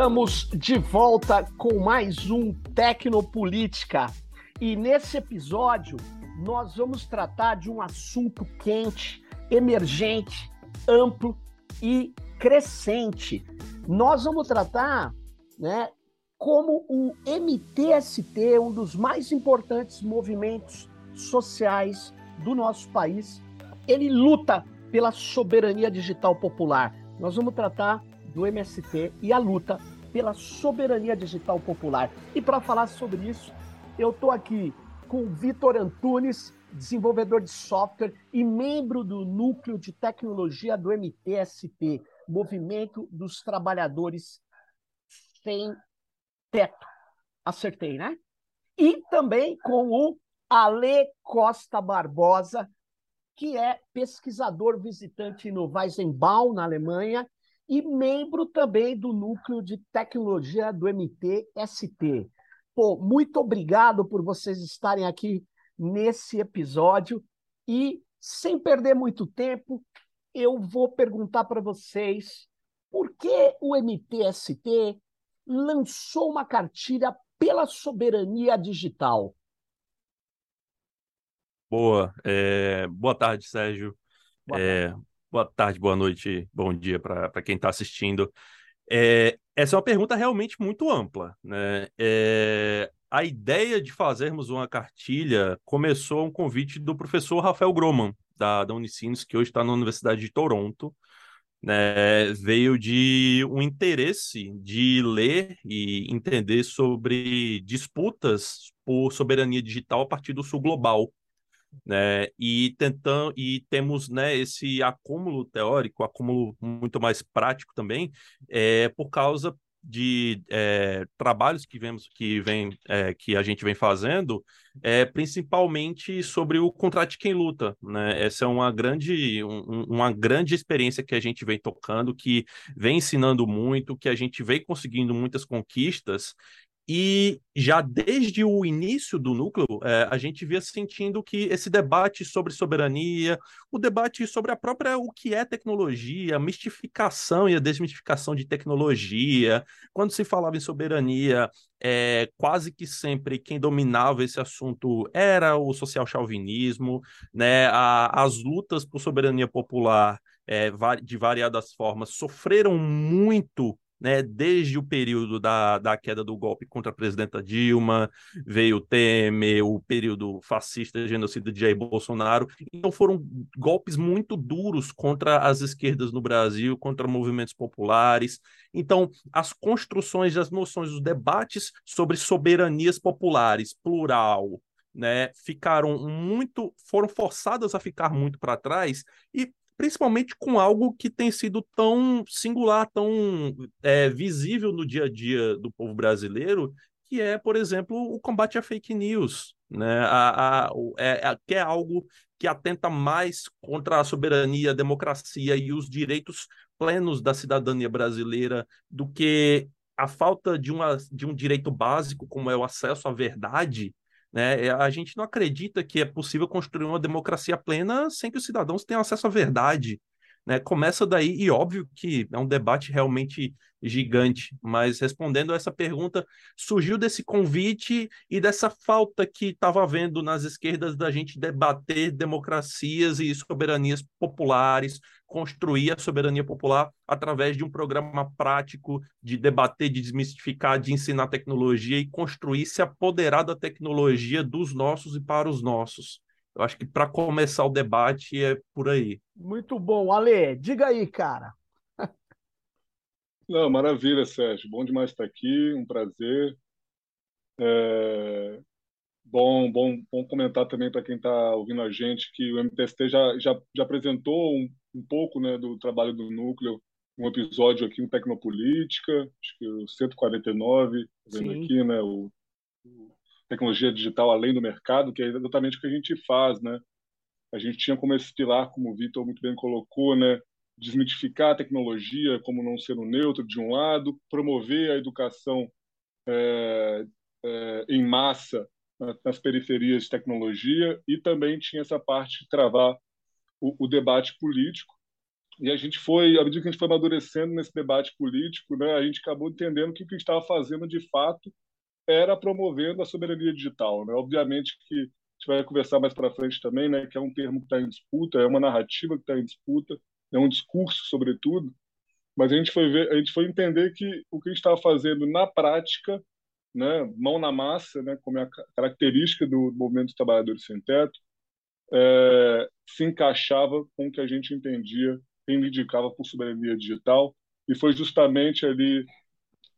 Estamos de volta com mais um Tecnopolítica. E nesse episódio nós vamos tratar de um assunto quente, emergente, amplo e crescente. Nós vamos tratar, né, como o MTST, um dos mais importantes movimentos sociais do nosso país, ele luta pela soberania digital popular. Nós vamos tratar do MST e a luta pela soberania digital popular. E para falar sobre isso, eu estou aqui com o Vitor Antunes, desenvolvedor de software e membro do núcleo de tecnologia do MTST, Movimento dos Trabalhadores Sem Teto. Acertei, né? E também com o Ale Costa Barbosa, que é pesquisador visitante no Weizenbaum, na Alemanha, e membro também do núcleo de tecnologia do MTST. Pô, muito obrigado por vocês estarem aqui nesse episódio e sem perder muito tempo, eu vou perguntar para vocês por que o MTST lançou uma cartilha pela soberania digital. Boa, é, boa tarde, Sérgio. Boa é, tarde. Boa tarde, boa noite, bom dia para quem está assistindo. É, essa é uma pergunta realmente muito ampla. Né? É, a ideia de fazermos uma cartilha começou um convite do professor Rafael Groman, da, da Unicinos, que hoje está na Universidade de Toronto. Né? Veio de um interesse de ler e entender sobre disputas por soberania digital a partir do sul global né? E tentando e temos, né, esse acúmulo teórico, acúmulo muito mais prático também, é por causa de é, trabalhos que vemos que vem é, que a gente vem fazendo é principalmente sobre o contrato de quem luta né essa é uma grande um, uma grande experiência que a gente vem tocando que vem ensinando muito que a gente vem conseguindo muitas conquistas e já desde o início do núcleo, é, a gente via sentindo que esse debate sobre soberania, o debate sobre a própria o que é tecnologia, a mistificação e a desmistificação de tecnologia, quando se falava em soberania, é, quase que sempre quem dominava esse assunto era o social chauvinismo, né? A, as lutas por soberania popular é, de variadas formas sofreram muito né, desde o período da, da queda do golpe contra a presidenta Dilma, veio o Temer, o período fascista, genocida de Jair Bolsonaro. Então foram golpes muito duros contra as esquerdas no Brasil, contra movimentos populares. Então, as construções as noções, os debates sobre soberanias populares, plural, né, ficaram muito, foram forçadas a ficar muito para trás e principalmente com algo que tem sido tão singular, tão é, visível no dia a dia do povo brasileiro, que é, por exemplo, o combate à fake news, né? A, a, é, é, que é algo que atenta mais contra a soberania, a democracia e os direitos plenos da cidadania brasileira do que a falta de, uma, de um direito básico, como é o acesso à verdade, né? É, a gente não acredita que é possível construir uma democracia plena sem que os cidadãos tenham acesso à verdade. Né? Começa daí, e óbvio que é um debate realmente gigante, mas respondendo a essa pergunta, surgiu desse convite e dessa falta que estava havendo nas esquerdas da gente debater democracias e soberanias populares, construir a soberania popular através de um programa prático de debater, de desmistificar, de ensinar tecnologia e construir, se apoderar da tecnologia dos nossos e para os nossos. Eu acho que para começar o debate é por aí. Muito bom. Ale, diga aí, cara. Não, maravilha, Sérgio. Bom demais estar aqui, um prazer. É... Bom, bom, bom comentar também para quem está ouvindo a gente que o MTST já, já, já apresentou um, um pouco né, do trabalho do núcleo, um episódio aqui, um Tecnopolítica, acho que o 149, vendo Sim. aqui, né, o, o tecnologia digital além do mercado, que é exatamente o que a gente faz, né? A gente tinha como esse pilar, como o Vitor muito bem colocou, né? Desmitificar a tecnologia como não sendo neutro de um lado, promover a educação é, é, em massa nas periferias de tecnologia e também tinha essa parte de travar o, o debate político e a gente foi, à medida que a gente foi amadurecendo nesse debate político, né, a gente acabou entendendo que o que a gente estava fazendo de fato era promovendo a soberania digital. Né? Obviamente que a gente vai conversar mais para frente também, né, que é um termo que está em disputa, é uma narrativa que está em disputa, é um discurso, sobretudo, mas a gente foi ver, a gente foi entender que o que a gente estava fazendo na prática, né, mão na massa, né, como é a característica do movimento dos trabalhadores sem teto, é, se encaixava com o que a gente entendia, reivindicava por soberania digital, e foi justamente ali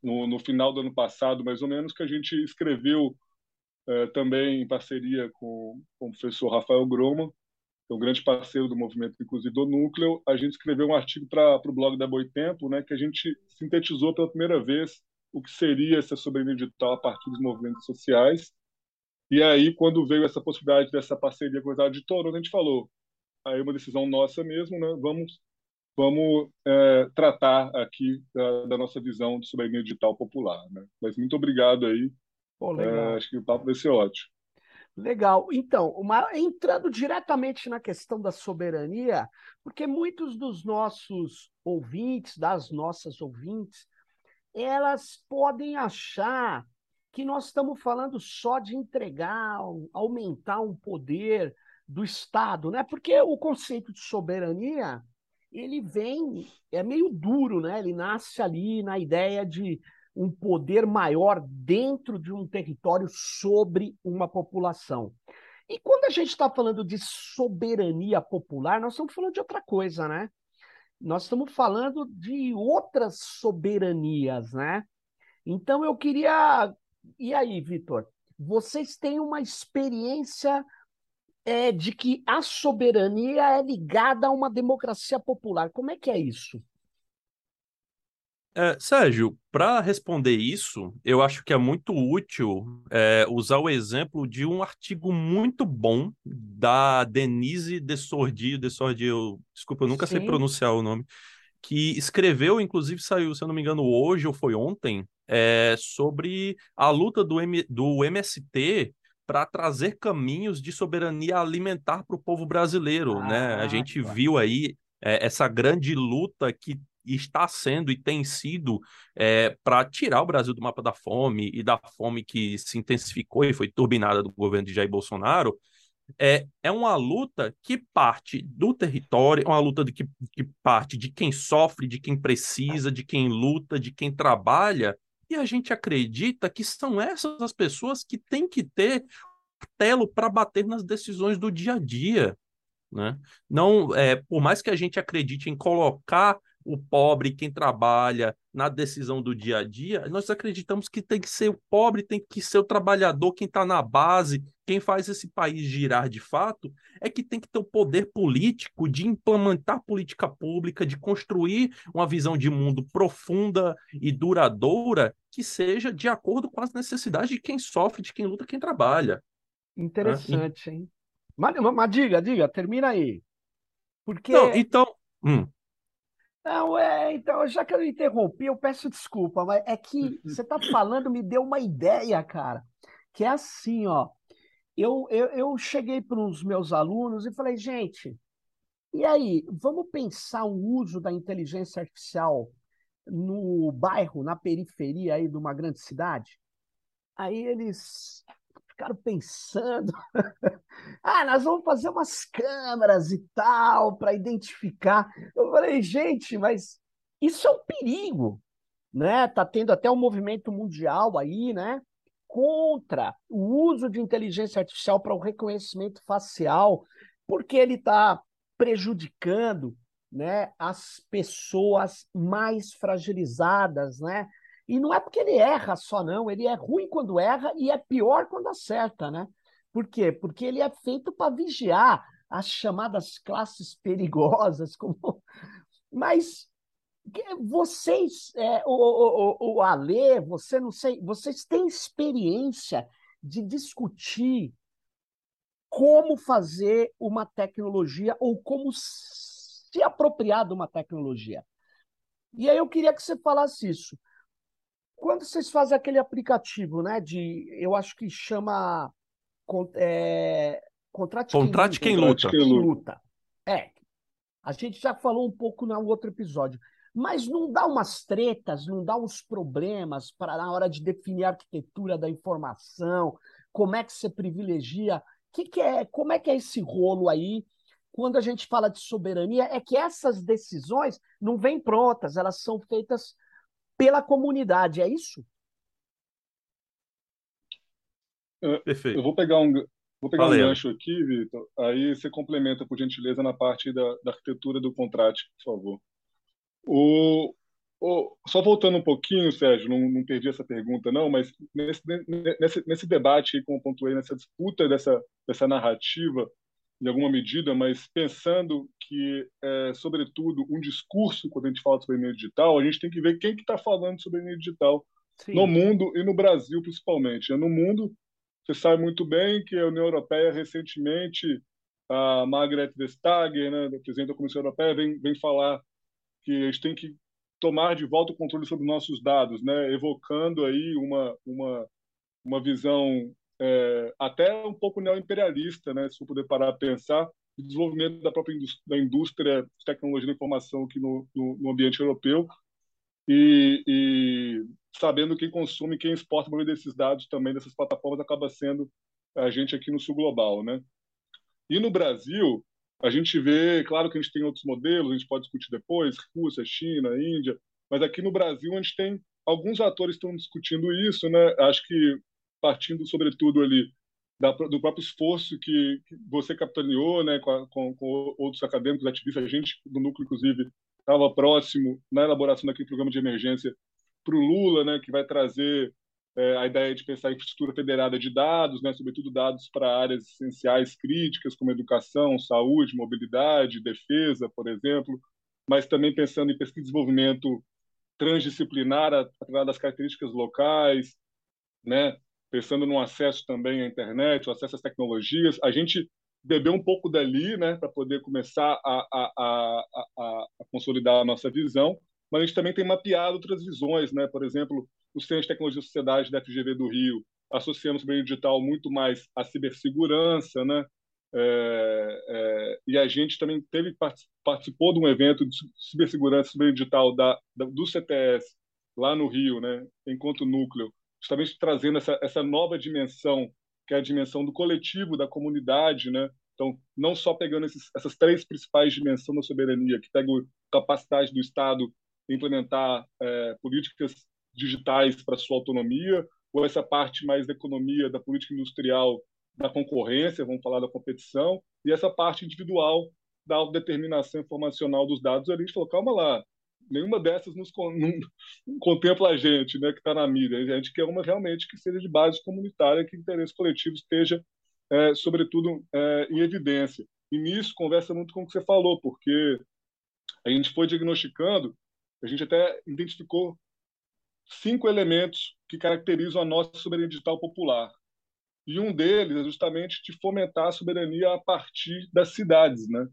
no, no final do ano passado, mais ou menos, que a gente escreveu é, também em parceria com, com o professor Rafael Groma, é um grande parceiro do movimento, inclusive do Núcleo, a gente escreveu um artigo para o blog da Boitempo, né, que a gente sintetizou pela primeira vez o que seria essa soberania digital a partir dos movimentos sociais. E aí, quando veio essa possibilidade dessa parceria com a Universidade de a gente falou, aí é uma decisão nossa mesmo, né, vamos vamos é, tratar aqui da, da, nossa visão de soberania digital popular. Né? Mas muito obrigado aí. Pô, é, acho que o papo vai ser ótimo. Legal. Então, uma, entrando diretamente na questão da soberania, porque muitos dos nossos ouvintes, das nossas ouvintes, elas podem achar que nós estamos falando só de entregar, aumentar um poder do Estado, né? Porque o conceito de soberania ele vem, é meio duro, né? Ele nasce ali na ideia de um poder maior dentro de um território sobre uma população. E quando a gente está falando de soberania popular, nós estamos falando de outra coisa, né? Nós estamos falando de outras soberanias, né? Então eu queria. E aí, Vitor? Vocês têm uma experiência é, de que a soberania é ligada a uma democracia popular. Como é que é isso? É, Sérgio, para responder isso, eu acho que é muito útil é, usar o exemplo de um artigo muito bom da Denise Desordi, Desordi eu, desculpa, eu nunca Sim. sei pronunciar o nome, que escreveu, inclusive saiu, se eu não me engano, hoje ou foi ontem, é, sobre a luta do, M, do MST para trazer caminhos de soberania alimentar para o povo brasileiro, ah, né? A gente claro. viu aí é, essa grande luta que está sendo e tem sido é, para tirar o Brasil do mapa da fome e da fome que se intensificou e foi turbinada do governo de Jair Bolsonaro, é, é uma luta que parte do território, é uma luta de que, que parte de quem sofre, de quem precisa, de quem luta, de quem trabalha, e a gente acredita que são essas as pessoas que têm que ter telo para bater nas decisões do dia a dia. Né? Não, é, por mais que a gente acredite em colocar o pobre, quem trabalha na decisão do dia a dia, nós acreditamos que tem que ser o pobre, tem que ser o trabalhador, quem está na base, quem faz esse país girar de fato, é que tem que ter o poder político de implementar política pública, de construir uma visão de mundo profunda e duradoura que seja de acordo com as necessidades de quem sofre, de quem luta, quem trabalha. Interessante, hein? Mas, mas, diga, diga, termina aí. Porque. Não, então. Hum. Não, é, então, já que eu interrompi, eu peço desculpa, mas é que você está falando, me deu uma ideia, cara, que é assim, ó. Eu, eu, eu cheguei para os meus alunos e falei, gente, e aí, vamos pensar o uso da inteligência artificial no bairro, na periferia aí de uma grande cidade? Aí eles ficaram pensando. ah, nós vamos fazer umas câmeras e tal para identificar. Eu falei, gente, mas isso é um perigo, né? Tá tendo até um movimento mundial aí, né? Contra o uso de inteligência artificial para o reconhecimento facial, porque ele está prejudicando, né, as pessoas mais fragilizadas, né? E não é porque ele erra só, não. Ele é ruim quando erra e é pior quando acerta, né? Por quê? Porque ele é feito para vigiar as chamadas classes perigosas. Como... Mas vocês, é, o, o, o Ale, você não sei, vocês têm experiência de discutir como fazer uma tecnologia ou como se apropriar de uma tecnologia. E aí eu queria que você falasse isso. Quando vocês fazem aquele aplicativo, né, de, eu acho que chama é, Contrate, Contrate quem, luta. quem luta. É. A gente já falou um pouco no outro episódio. Mas não dá umas tretas, não dá uns problemas para na hora de definir a arquitetura da informação, como é que você privilegia, que que é, como é que é esse rolo aí? Quando a gente fala de soberania, é que essas decisões não vêm prontas, elas são feitas pela comunidade, é isso? Perfeito. Eu vou pegar um, vou pegar Valeu. um gancho aqui, Vitor. Aí você complementa, por gentileza, na parte da, da arquitetura do contrato, por favor. O, o, só voltando um pouquinho, Sérgio, não, não perdi essa pergunta, não, mas nesse, nesse, nesse debate como pontuei, nessa disputa dessa, dessa narrativa, em alguma medida, mas pensando que, é, sobretudo, um discurso, quando a gente fala sobre soberania digital, a gente tem que ver quem que está falando sobre soberania digital Sim. no mundo e no Brasil, principalmente. No mundo, você sabe muito bem que a União Europeia, recentemente, a Margaret Vestager, né, presidente da Comissão Europeia, vem, vem falar que a gente tem que tomar de volta o controle sobre nossos dados, né, evocando aí uma, uma, uma visão é, até um pouco neoimperialista, né, se eu puder parar a pensar, o desenvolvimento da própria indústria, da indústria de tecnologia da informação aqui no, no, no ambiente europeu e, e sabendo quem consome, quem exporta maioria desses dados também dessas plataformas acaba sendo a gente aqui no sul global, né? E no Brasil, a gente vê, claro que a gente tem outros modelos, a gente pode discutir depois, Rússia, China, Índia, mas aqui no Brasil a gente tem alguns atores estão discutindo isso, né? Acho que partindo sobretudo ali da, do próprio esforço que, que você capitaneou, né, com, com, com, outros acadêmicos, ativistas, a gente do núcleo, inclusive, estava próximo na elaboração daquele programa de emergência para o Lula, né, que vai trazer é, a ideia de pensar infraestrutura federada de dados, né, sobretudo dados para áreas essenciais críticas, como educação, saúde, mobilidade, defesa, por exemplo, mas também pensando em pesquisa e desenvolvimento transdisciplinar através das características locais, né, pensando no acesso também à internet, o acesso às tecnologias. A gente bebeu um pouco dali, né, para poder começar a, a, a, a, consolidar a nossa visão, mas a gente também tem mapeado outras visões, né, por exemplo, o Centro de Tecnologia e Sociedade da FGV do Rio, associamos o meio digital muito mais à cibersegurança, né, é, é, e a gente também teve participou de um evento de cibersegurança e digital da, da, do CTS lá no Rio, né, enquanto núcleo, justamente trazendo essa, essa nova dimensão que é a dimensão do coletivo, da comunidade, né? Então, não só pegando esses, essas três principais dimensões da soberania, que pega a capacidade do Estado implementar é, políticas digitais para sua autonomia, ou essa parte mais da economia, da política industrial, da concorrência, vamos falar da competição, e essa parte individual da autodeterminação informacional dos dados. A gente falou, calma lá, nenhuma dessas nos não contempla a gente, né, que está na mídia. A gente quer uma realmente que seja de base comunitária, que o interesse coletivo esteja, é, sobretudo, é, em evidência. E nisso conversa muito com o que você falou, porque a gente foi diagnosticando, a gente até identificou cinco elementos que caracterizam a nossa soberania digital popular. E um deles é justamente de fomentar a soberania a partir das cidades, né?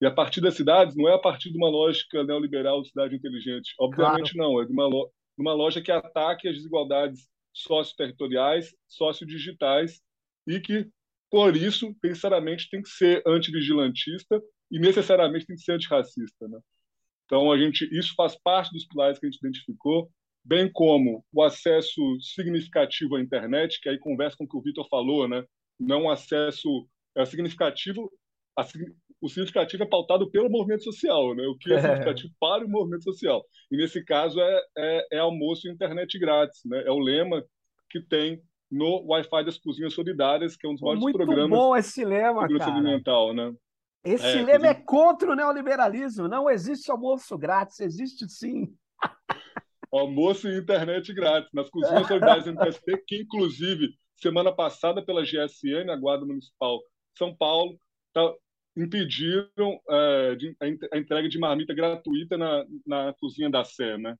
E a partir das cidades não é a partir de uma lógica neoliberal de cidade inteligente. Obviamente claro. não, é de uma, uma lógica que ataque as desigualdades socioterritoriais, sociodigitais e que, por isso, necessariamente tem que ser antivigilantista e necessariamente tem que ser antirracista. Né? Então, a gente, isso faz parte dos pilares que a gente identificou, bem como o acesso significativo à internet, que aí conversa com o que o Vitor falou, né? não um acesso é, significativo o significativo é pautado pelo movimento social, né? O que é, é significativo para o movimento social. E nesse caso é, é, é almoço e internet grátis, né? É o lema que tem no Wi-Fi das Cozinhas Solidárias, que é um dos maiores Muito programas. Muito bom esse lema, cara. alimentar, né? Esse é, lema é contra o neoliberalismo. Não existe almoço grátis, existe sim. Almoço e internet grátis nas Cozinhas Solidárias MTST, que inclusive semana passada pela GSN, a Guarda Municipal de São Paulo, tá, impediram é, de, a entrega de marmita gratuita na, na cozinha da Sé. Né?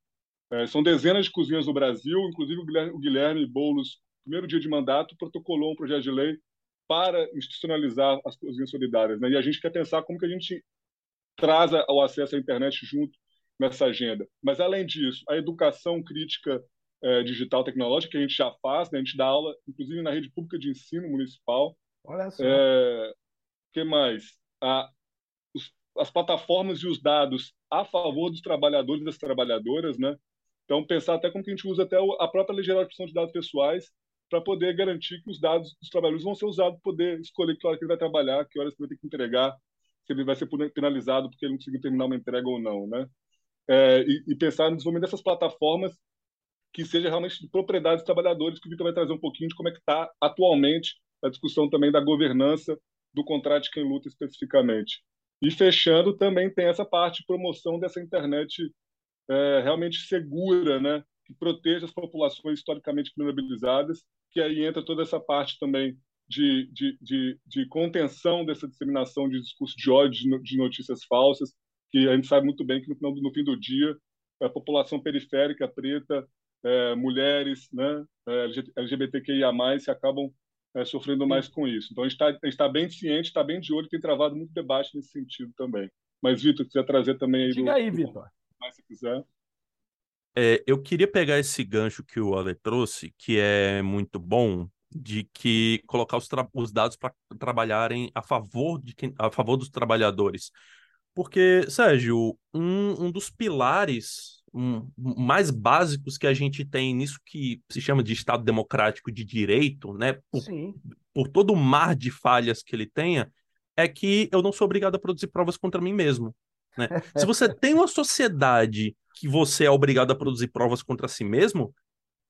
É, são dezenas de cozinhas no Brasil, inclusive o Guilherme, o Guilherme Boulos, primeiro dia de mandato, protocolou um projeto de lei para institucionalizar as cozinhas solidárias. Né? E a gente quer pensar como que a gente traz o acesso à internet junto nessa agenda. Mas, além disso, a educação crítica é, digital tecnológica, que a gente já faz, né? a gente dá aula, inclusive na rede pública de ensino municipal. Olha só. É, que mais? a, os as plataformas e os dados a favor dos trabalhadores e das trabalhadoras, né? Então, pensar até como que a gente usa até a própria Lei Geral de Proteção de Dados Pessoais para poder garantir que os dados dos trabalhadores vão ser usados para poder escolher que hora que ele vai trabalhar, que horas que ele vai ter que entregar, se ele vai ser penalizado porque ele não conseguiu terminar uma entrega ou não, né? É, e, e, pensar no desenvolvimento dessas plataformas que seja realmente de propriedade dos trabalhadores, que o Vitor vai trazer um pouquinho de como é que está atualmente a discussão também da governança do contrato de quem luta especificamente. E fechando, também tem essa parte de promoção dessa internet é, realmente segura, né? que proteja as populações historicamente vulnerabilizadas, que aí entra toda essa parte também de, de, de, de contenção dessa disseminação de discurso de ódio, de notícias falsas, que a gente sabe muito bem que no, final, no fim do dia a população periférica preta, é, mulheres, né, é, LGBTQIA+, se acabam é, sofrendo mais com isso. Então a gente está tá bem ciente, está bem de olho, tem travado muito debate nesse sentido também. Mas, Vitor, quiser trazer também aí... Diga do, aí, Vitor. Se quiser. É, eu queria pegar esse gancho que o Ale trouxe, que é muito bom, de que colocar os, os dados para trabalharem a favor, de quem, a favor dos trabalhadores. Porque, Sérgio, um, um dos pilares um, mais básicos que a gente tem nisso que se chama de Estado Democrático de Direito, né? Por, por todo o mar de falhas que ele tenha, é que eu não sou obrigado a produzir provas contra mim mesmo. Né? Se você tem uma sociedade que você é obrigado a produzir provas contra si mesmo,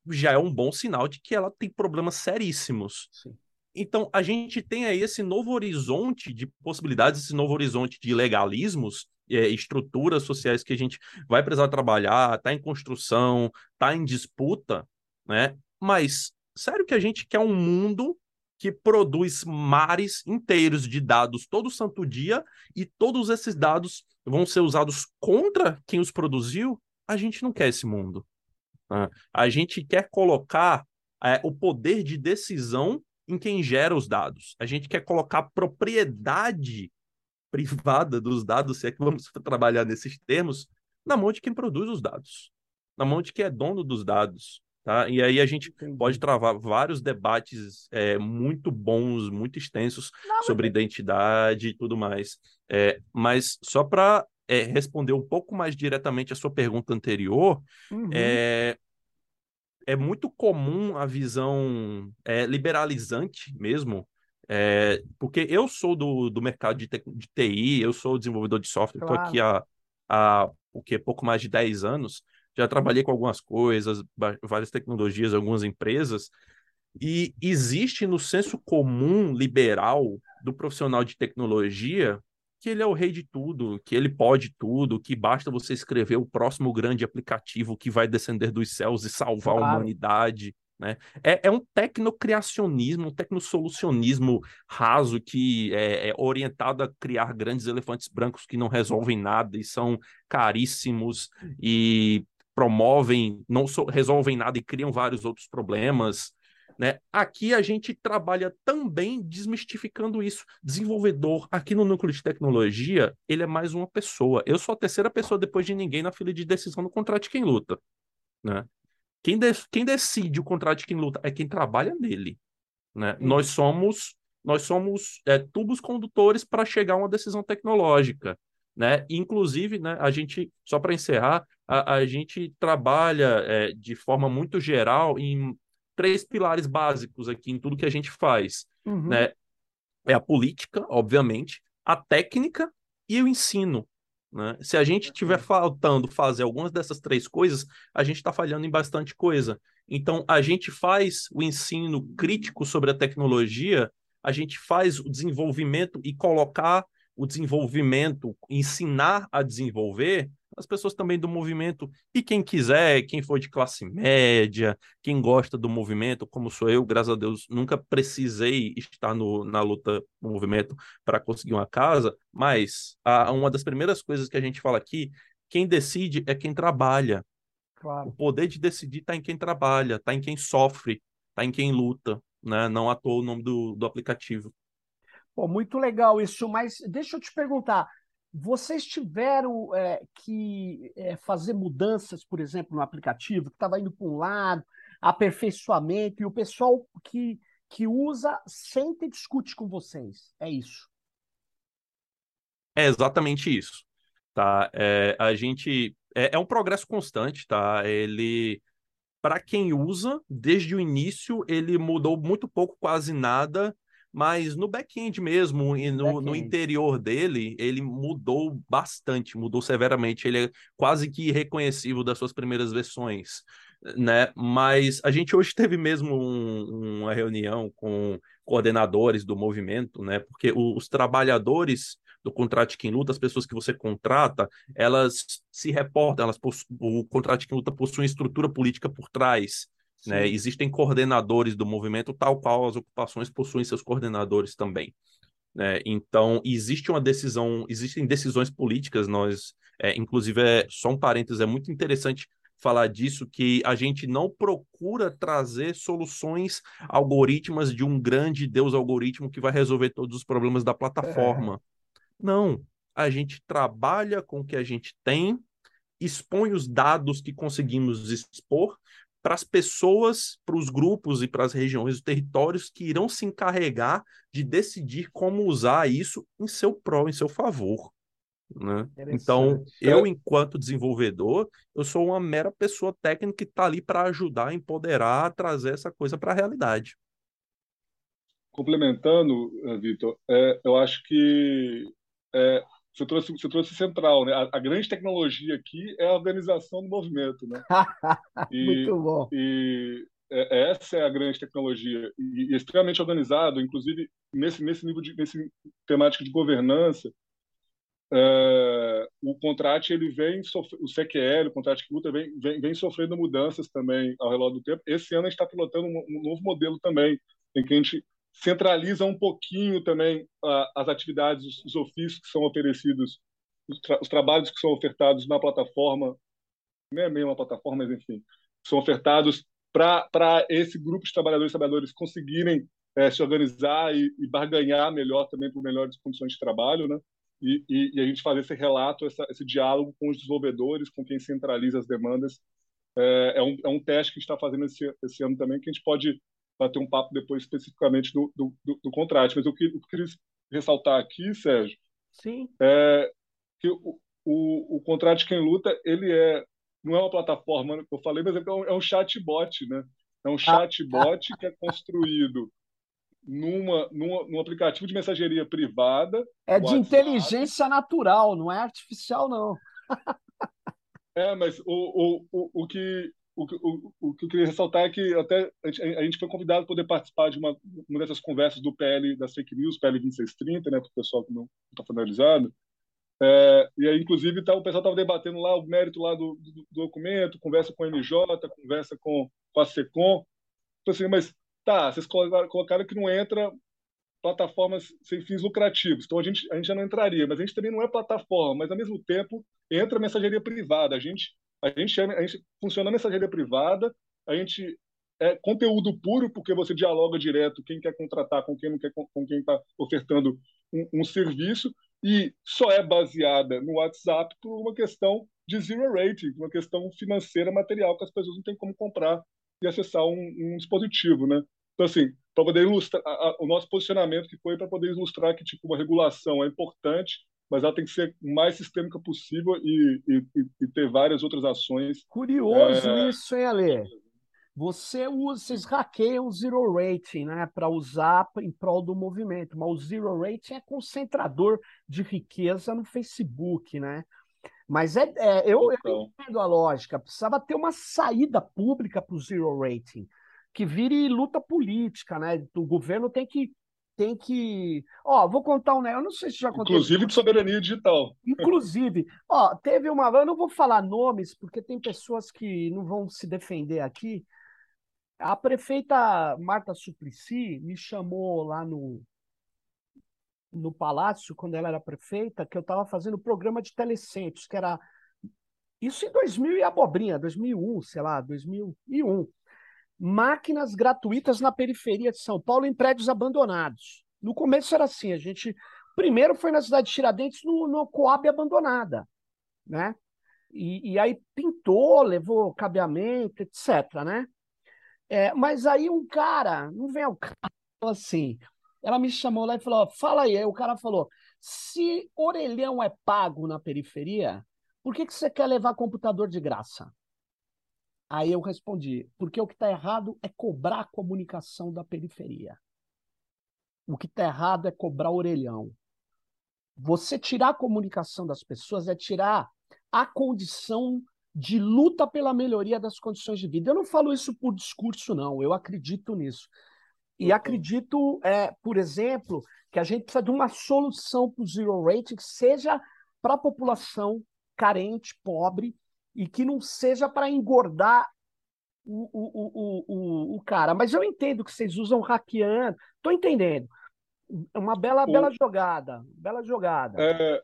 já é um bom sinal de que ela tem problemas seríssimos. Sim. Então, a gente tem aí esse novo horizonte de possibilidades, esse novo horizonte de legalismos, é, estruturas sociais que a gente vai precisar trabalhar, está em construção, está em disputa, né? Mas, sério que a gente quer um mundo que produz mares inteiros de dados todo santo dia e todos esses dados vão ser usados contra quem os produziu, a gente não quer esse mundo. Né? A gente quer colocar é, o poder de decisão em quem gera os dados. A gente quer colocar propriedade privada dos dados, se é que vamos trabalhar nesses termos, na mão de quem produz os dados, na mão de quem é dono dos dados. Tá? E aí a gente pode travar vários debates é, muito bons, muito extensos Não, sobre mas... identidade e tudo mais. É, mas só para é, responder um pouco mais diretamente a sua pergunta anterior, uhum. É, muito comum a visão é, liberalizante mesmo, é, porque eu sou do, do mercado de, de TI, eu sou desenvolvedor de software, estou claro. aqui há, há o que, pouco mais de 10 anos, já trabalhei com algumas coisas, várias tecnologias, algumas empresas, e existe no senso comum liberal do profissional de tecnologia que ele é o rei de tudo, que ele pode tudo, que basta você escrever o próximo grande aplicativo que vai descender dos céus e salvar claro. a humanidade. Né? É, é um tecnocriacionismo, um tecnosolucionismo raso que é, é, orientado a criar grandes elefantes brancos que não resolvem nada e são caríssimos e promovem, não so, resolvem nada e criam vários outros problemas. Né? Aqui a gente trabalha também desmistificando isso. Desenvolvedor, aqui no núcleo de tecnologia, ele é mais uma pessoa. Eu sou a terceira pessoa depois de ninguém na fila de decisão no contrato de quem luta. Né? Quem, de, quem decide o contrato de quem luta é quem trabalha nele. Né? Nós somos nós somos é, tubos condutores para chegar a uma decisão tecnológica né? Inclusive, né, a gente, só para encerrar, a, a, gente trabalha é, de forma muito geral em três pilares básicos aqui em tudo que a gente faz, uhum. né? É a política, obviamente, a técnica e o ensino. Né? Se a gente estiver faltando fazer algumas dessas três coisas, a gente está falhando em bastante coisa. Então, a gente faz o ensino crítico sobre a tecnologia, a gente faz o desenvolvimento e colocar o desenvolvimento, ensinar a desenvolver, as pessoas também do movimento, e quem quiser, quem for de classe média, quem gosta do movimento, como sou eu, graças a Deus, nunca precisei estar no, na luta no movimento para conseguir uma casa, mas a, uma das primeiras coisas que a gente fala aqui, quem decide é quem trabalha. Claro. O poder de decidir está em quem trabalha, está em quem sofre, está em quem luta, né? não à toa o nome do, do aplicativo. Pô, muito legal isso, mas deixa eu te perguntar, vocês tiveram é, que é, fazer mudanças, por exemplo, no aplicativo, que estava indo para um lado, aperfeiçoamento, e o pessoal que, que usa sempre discute com vocês. É isso. É exatamente isso, tá? É, a gente é, é um progresso constante, tá? Ele para quem usa, desde o início ele mudou muito pouco, quase nada, mas no back-end mesmo e no, back no, interior dele, ele mudou bastante, mudou severamente. Ele é quase que irreconhecível das suas primeiras versões, né? Mas a gente hoje teve mesmo um, uma reunião com coordenadores do movimento, né? Porque os trabalhadores do contrato quem luta, as pessoas que você contrata, elas se reportam, elas o contrato quem luta possui uma estrutura política por trás. Né? Existem coordenadores do movimento, tal qual as ocupações possuem seus coordenadores também. Né? Então, existe uma decisão, existem decisões políticas, nós, é, inclusive, é, só um parênteses, é muito interessante falar disso, que a gente não procura trazer soluções algorítmicas de um grande Deus algoritmo que vai resolver todos os problemas da plataforma. É. Não, a gente trabalha com o que a gente tem, expõe os dados que conseguimos expor para as pessoas, para os grupos e para as regiões, os territórios que irão se encarregar de decidir como usar isso em seu prol, em seu favor. Né? Então, eu, enquanto desenvolvedor, eu sou uma mera pessoa técnica que está ali para ajudar, empoderar, trazer essa coisa para a realidade. Complementando, eh, Vitor, é, eu acho que é, você trouxe, você trouxe central, né? A, a, grande tecnologia aqui é a organização do movimento, né? E, Muito bom. E é, essa é a grande tecnologia e, e, extremamente organizado, inclusive nesse nesse nível de nesse temática de governança. É, o contrato ele vem o CQL, o contrato que luta vem, vem, vem sofrendo mudanças também ao redor do tempo. Esse ano a gente está pilotando um, um novo modelo também, em que a gente centraliza um pouquinho também uh, as atividades, os, os, ofícios que são oferecidos, os, tra os, trabalhos que são ofertados na plataforma, não é meio uma plataforma, mas enfim, são ofertados para esse grupo de trabalhadores e trabalhadoras conseguirem é, se organizar e, e, barganhar melhor também por melhores condições de trabalho, né? E, e, e a gente fazer esse relato, essa, esse diálogo com os desenvolvedores, com quem centraliza as demandas. É, é, um, é um teste que a gente está fazendo esse, esse ano também, que a gente pode bater um papo depois especificamente do, do, do, do contrato. Mas o que eu queria ressaltar aqui, Sérgio, Sim. é que o, o, o contrato de quem luta, ele é não é uma plataforma que eu falei, mas é um, é um chatbot, né? É um chatbot que é construído numa, numa, num aplicativo de mensageria privada. É de WhatsApp. inteligência natural, não é artificial, não. é, mas o, o, o, o, que, o, o, o que eu queria ressaltar é que até a gente, foi convidado a poder participar de uma, uma dessas conversas do PL das fake news, PL 2630, né, para o pessoal que não está familiarizado. É, e aí, inclusive, tá, o pessoal estava debatendo lá o mérito lá do, do, do, documento, conversa com a MJ, conversa com, com a SECOM. Então, assim, mas tá, vocês colocaram que não entra plataformas sem fins lucrativos. Então a gente, a gente já não entraria, mas a gente também não é plataforma, mas ao mesmo tempo entra mensageria privada. A gente a gente, a gente funciona nessa rede privada, a gente é conteúdo puro, porque você dialoga direto quem quer contratar com quem não quer, com quem está ofertando um, um, serviço, e só é baseada no WhatsApp por uma questão de zero rating, uma questão financeira material que as pessoas não têm como comprar e acessar um, um dispositivo, né? Então, assim, para poder ilustrar a, a, o nosso posicionamento que foi para poder ilustrar que tipo uma regulação é importante, mas ela tem que ser o mais sistêmica possível e, e, e ter várias outras ações. Curioso é... isso, hein, Ale? Você usa, vocês hackeiam o zero rating, né, para usar em prol do movimento, mas o zero rating é concentrador de riqueza no Facebook, né? Mas é, é eu, eu entendo a lógica. Precisava ter uma saída pública para o zero rating, que vire luta política, né? O governo tem que tem que. Ó, vou contar um negócio, eu não sei se já contei. Inclusive de soberania digital. Inclusive, ó, teve uma. Eu não vou falar nomes, porque tem pessoas que não vão se defender aqui. A prefeita Marta Suplicy me chamou lá no, no palácio, quando ela era prefeita, que eu estava fazendo programa de telecentros, que era. Isso em 2000 e abobrinha, 2001, sei lá, 2001 máquinas gratuitas na periferia de São Paulo em prédios abandonados. No começo era assim, a gente primeiro foi na cidade de Tiradentes no, no Coab abandonada, né? E, e, aí pintou, levou cabeamento, etc, né? É, mas aí um cara, não vem o cara assim, ela me chamou lá e falou, fala aí, aí o cara falou, Se orelhão é pago na periferia, por que, que você quer levar computador de graça? Aí eu respondi, porque o que está errado é cobrar a comunicação da periferia. O que está errado é cobrar orelhão. Você tirar a comunicação das pessoas é tirar a condição de luta pela melhoria das condições de vida. Eu não falo isso por discurso, não. Eu acredito nisso. E uhum. acredito, é, por exemplo, que a gente precisa de uma solução para o zero rating que seja para a população carente, pobre, e que não seja para engordar o, o, o, o, o cara. Mas eu entendo que vocês usam hackeando. Estou entendendo. É uma bela, o... bela jogada. Bela jogada. É,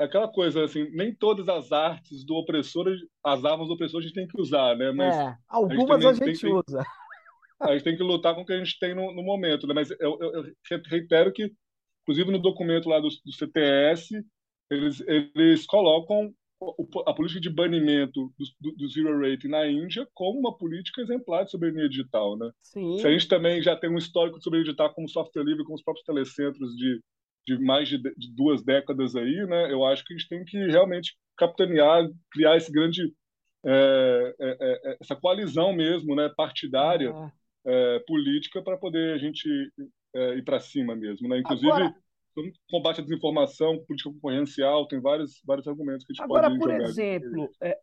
é aquela coisa assim, nem todas as artes do opressor, as armas do opressor a gente tem que usar, né? Mas é, algumas a gente, a gente tem, usa. a gente tem que lutar com o que a gente tem no, no momento, né? Mas eu, eu, eu, reitero que, inclusive no documento lá do, do CTS, eles, eles colocam a política de banimento do, do, zero rating na Índia como uma política exemplar de soberania digital, né? Sim. Se a gente também já tem um histórico de soberania digital como software livre, com os próprios telecentros de, de mais de, de, duas décadas aí, né? Eu acho que a gente tem que realmente capitanear, criar esse grande é, é, é, é essa coalizão mesmo, né? Partidária, é. É, política para poder a gente ir para cima mesmo, né? Inclusive Agora combate à desinformação, política concorrencial, tem vários, vários argumentos que a gente Agora, pode por exemplo, é,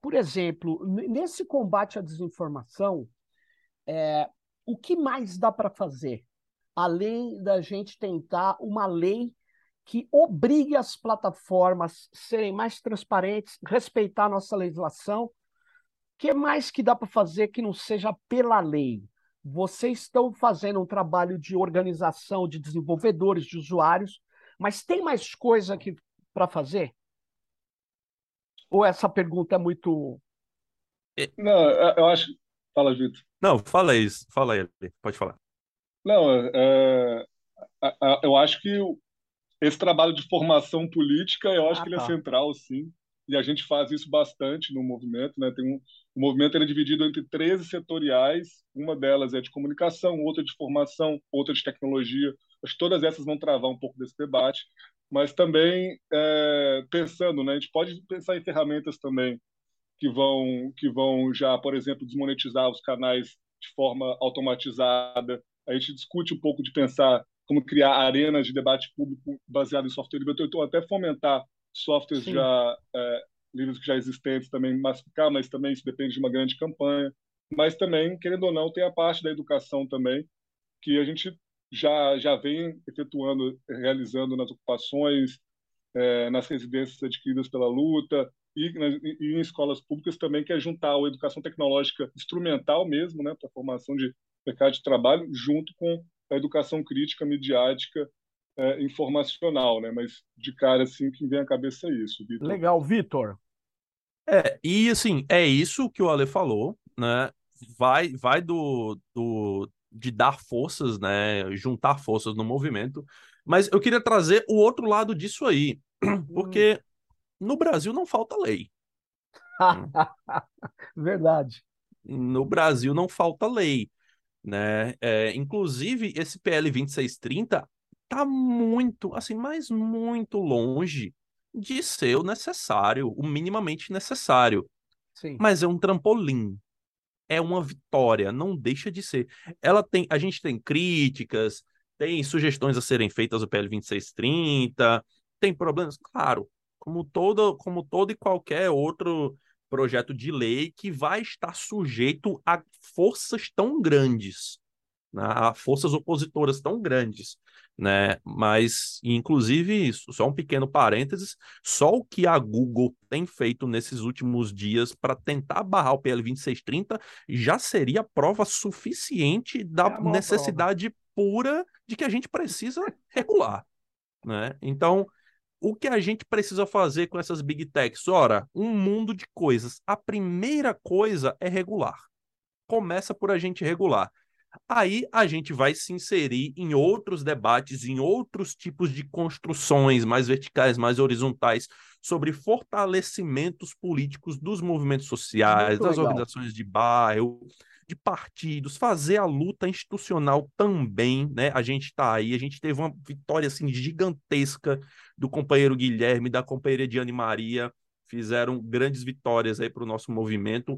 por exemplo, nesse combate à desinformação, é, o que mais dá para fazer? Além da gente tentar uma lei que obrigue as plataformas a serem mais transparentes, respeitar a nossa legislação. O que mais que dá para fazer que não seja pela lei? Vocês estão fazendo um trabalho de organização de desenvolvedores, de usuários, mas tem mais coisa aqui para fazer? Ou essa pergunta é muito. Não, eu acho. Fala, Vitor. Não, fala isso, fala aí, pode falar. Não, é, é, eu acho que esse trabalho de formação política, eu acho ah, que ele é tá. central, sim e a gente faz isso bastante no movimento. Né? Tem um, o movimento é dividido entre 13 setoriais, uma delas é de comunicação, outra de formação, outra de tecnologia. Acho que todas essas vão travar um pouco desse debate, mas também é, pensando, né? a gente pode pensar em ferramentas também que vão, que vão já, por exemplo, desmonetizar os canais de forma automatizada. A gente discute um pouco de pensar como criar arenas de debate público baseado em software livre. Eu estou até fomentar softwares Sim. já é, livros que já existentes também massificar, mas também isso depende de uma grande campanha. Mas também, querendo ou não, tem a parte da educação também, que a gente já, já vem efetuando, realizando nas ocupações, é, nas residências adquiridas pela luta e, e, em escolas públicas também, que é juntar a educação tecnológica instrumental mesmo, né, para a formação de mercado de trabalho, junto com a educação crítica, midiática é, informacional, né? Mas de cara assim que vem à cabeça é isso, Vitor. Legal, Vitor. É, e assim, é isso que o Ale falou, né? Vai, vai do, do de dar forças, né? Juntar forças no movimento. Mas eu queria trazer o outro lado disso aí, porque no Brasil não falta lei. Verdade. No Brasil não falta lei, né? É, inclusive esse PL 2630 tá muito, assim, mas muito longe de ser o necessário, o minimamente necessário. Sim. Mas é um trampolim. É uma vitória, não deixa de ser. Ela tem, a gente tem críticas, tem sugestões a serem feitas do PL 2630, tem problemas, claro, como todo, como todo e qualquer outro projeto de lei que vai estar sujeito a forças tão grandes, a forças opositoras tão grandes né? Mas, inclusive, isso, só um pequeno parênteses, só o que a Google tem feito nesses últimos dias para tentar barrar o PL 2630 já seria prova suficiente da é necessidade prova. pura de que a gente precisa regular, né? Então, o que a gente precisa fazer com essas big techs? Ora, um mundo de coisas. A primeira coisa é regular. Começa por a gente regular. Aí a gente vai se inserir em outros debates, em outros tipos de construções mais verticais, mais horizontais, sobre fortalecimentos políticos dos movimentos sociais, das organizações de bairro, de partidos, fazer a luta institucional também, né? A gente está aí, a gente teve uma vitória assim gigantesca do companheiro Guilherme, da companheira Diane Maria, fizeram grandes vitórias aí para o nosso movimento.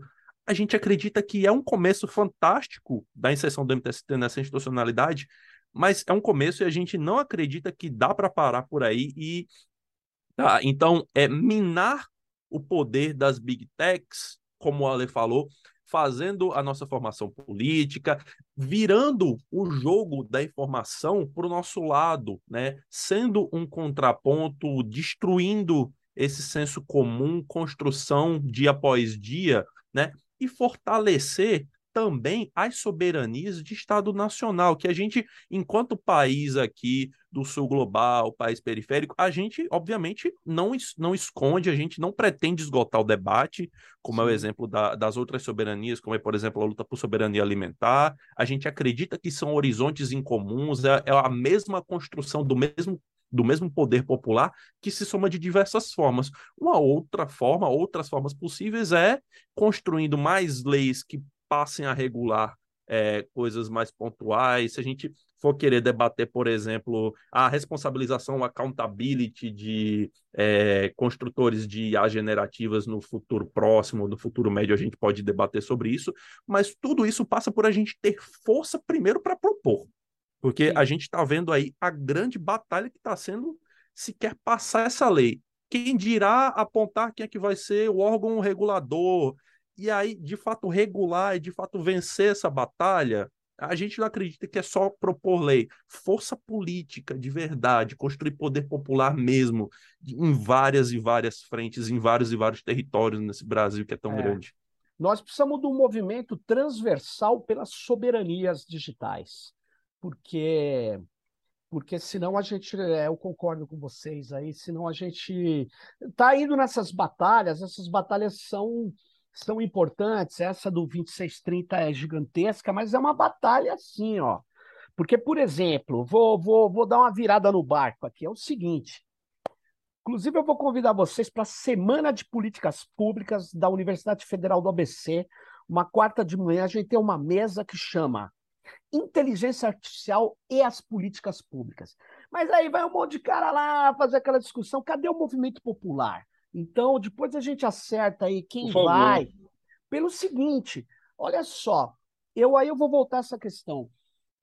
A gente acredita que é um começo fantástico da inserção do MTST nessa institucionalidade, mas é um começo e a gente não acredita que dá para parar por aí e tá, então é minar o poder das big techs, como o Ale falou, fazendo a nossa formação política, virando o jogo da informação para o nosso lado, né? sendo um contraponto, destruindo esse senso comum, construção dia após dia, né? E fortalecer também as soberanias de Estado nacional, que a gente, enquanto país aqui do sul global, país periférico, a gente, obviamente, não, não esconde, a gente não pretende esgotar o debate, como é o exemplo da, das outras soberanias, como é, por exemplo, a luta por soberania alimentar. A gente acredita que são horizontes incomuns, é, é a mesma construção do mesmo do mesmo poder popular que se soma de diversas formas. Uma outra forma, outras formas possíveis é construindo mais leis que passem a regular é, coisas mais pontuais, se a gente for querer debater, por exemplo, a responsabilização, accountability de é, construtores de IA generativas no futuro próximo, no futuro médio, a gente pode debater sobre isso, mas tudo isso passa por a gente ter força primeiro para propor, porque a gente está vendo aí a grande batalha que está sendo se quer passar essa lei. Quem dirá apontar quem é que vai ser o órgão regulador, e aí, de fato, regular e de fato vencer essa batalha, a gente não acredita que é só propor lei. Força política de verdade, construir poder popular mesmo, em várias e várias frentes, em vários e vários territórios nesse Brasil que é tão é. grande. Nós precisamos de um movimento transversal pelas soberanias digitais, porque porque senão a gente, é, eu concordo com vocês aí, senão a gente está indo nessas batalhas, essas batalhas são são importantes. Essa do 2630 é gigantesca, mas é uma batalha assim, ó. Porque, por exemplo, vou, vou, vou dar uma virada no barco aqui. É o seguinte. Inclusive, eu vou convidar vocês para a Semana de Políticas Públicas da Universidade Federal do ABC. Uma quarta de manhã, a gente tem uma mesa que chama Inteligência Artificial e as Políticas Públicas. Mas aí vai um monte de cara lá fazer aquela discussão. Cadê o movimento popular? Então, depois a gente acerta aí quem vai. Pelo seguinte, olha só, eu aí eu vou voltar a essa questão.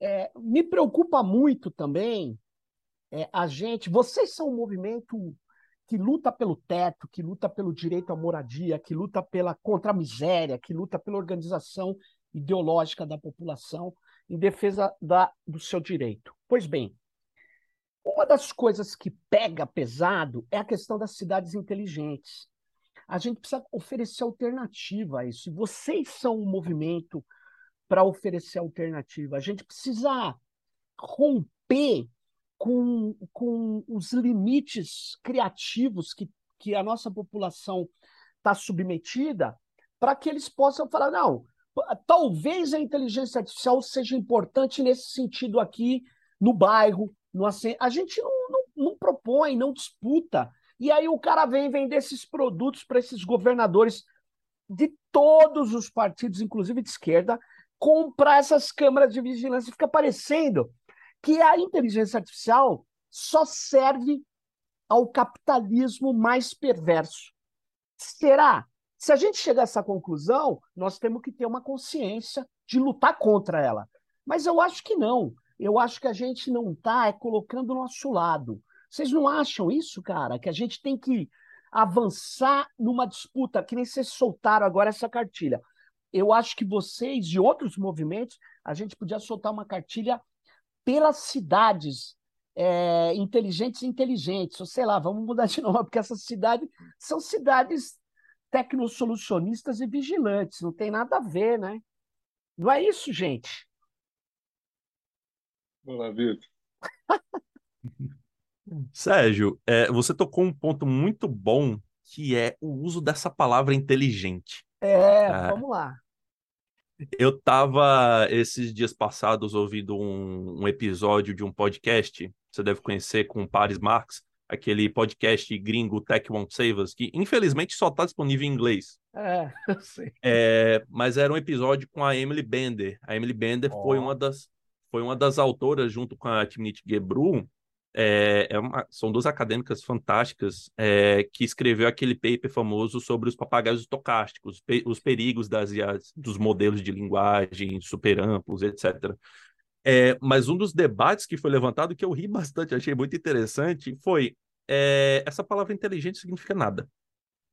É, me preocupa muito também é, a gente. Vocês são um movimento que luta pelo teto, que luta pelo direito à moradia, que luta pela contra a miséria, que luta pela organização ideológica da população em defesa da, do seu direito. Pois bem, uma das coisas que pega pesado é a questão das cidades inteligentes. A gente precisa oferecer alternativa a isso. E vocês são um movimento para oferecer alternativa. A gente precisa romper com, com os limites criativos que, que a nossa população está submetida para que eles possam falar: não, talvez a inteligência artificial seja importante nesse sentido aqui no bairro, no, a gente não, não, não propõe, não disputa. E aí o cara vem vender esses produtos para esses governadores de todos os partidos, inclusive de esquerda, comprar essas câmaras de vigilância. Fica parecendo que a inteligência artificial só serve ao capitalismo mais perverso. Será? Se a gente chegar a essa conclusão, nós temos que ter uma consciência de lutar contra ela. Mas eu acho que não eu acho que a gente não está é, colocando o nosso lado. Vocês não acham isso, cara? Que a gente tem que avançar numa disputa, que nem vocês soltaram agora essa cartilha. Eu acho que vocês e outros movimentos, a gente podia soltar uma cartilha pelas cidades é, inteligentes e inteligentes, ou sei lá, vamos mudar de nome, porque essas cidades são cidades tecnosolucionistas e vigilantes, não tem nada a ver, né? Não é isso, gente. Olá, Vitor. Sérgio, é, você tocou um ponto muito bom que é o uso dessa palavra inteligente. É, é. vamos lá. Eu estava esses dias passados ouvindo um, um, episódio de um podcast, você deve conhecer com o Paris Marx, aquele podcast gringo Tech Won't Save Us, que infelizmente só está disponível em inglês. É, eu sei. É, mas era um episódio com a Emily Bender. A Emily Bender oh. foi uma das foi uma das autoras junto com a Timnit Gebru. É, é uma, são duas acadêmicas fantásticas é, que escreveu aquele paper famoso sobre os papagaios estocásticos, pe os perigos das dos modelos de linguagem super amplos, etc. É, mas um dos debates que foi levantado, que eu ri bastante, achei muito interessante, foi é, essa palavra inteligente significa nada.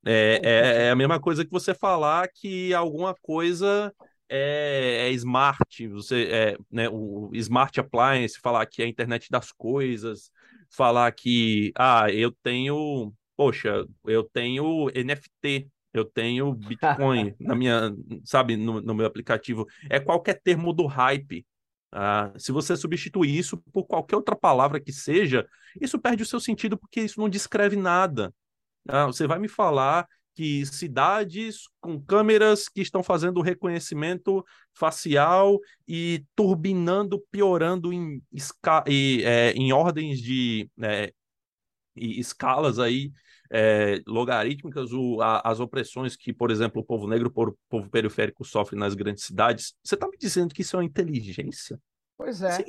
É, é, é, a mesma coisa que você falar que alguma coisa é, é smart, você é, né, o smart appliance, falar que é a internet das coisas, falar que ah, eu tenho, poxa, eu tenho NFT, eu tenho Bitcoin na minha, sabe, no, no meu aplicativo. É qualquer termo do hype. Ah, se você substituir isso por qualquer outra palavra que seja, isso perde o seu sentido porque isso não descreve nada. Ah, você vai me falar que cidades com câmeras que estão fazendo reconhecimento facial e turbinando, piorando em, e, é, em ordens de é, escalas aí é, logarítmicas, o, a, as opressões que, por exemplo, o povo negro, o povo periférico sofre nas grandes cidades. Você está me dizendo que isso é uma inteligência? Pois é.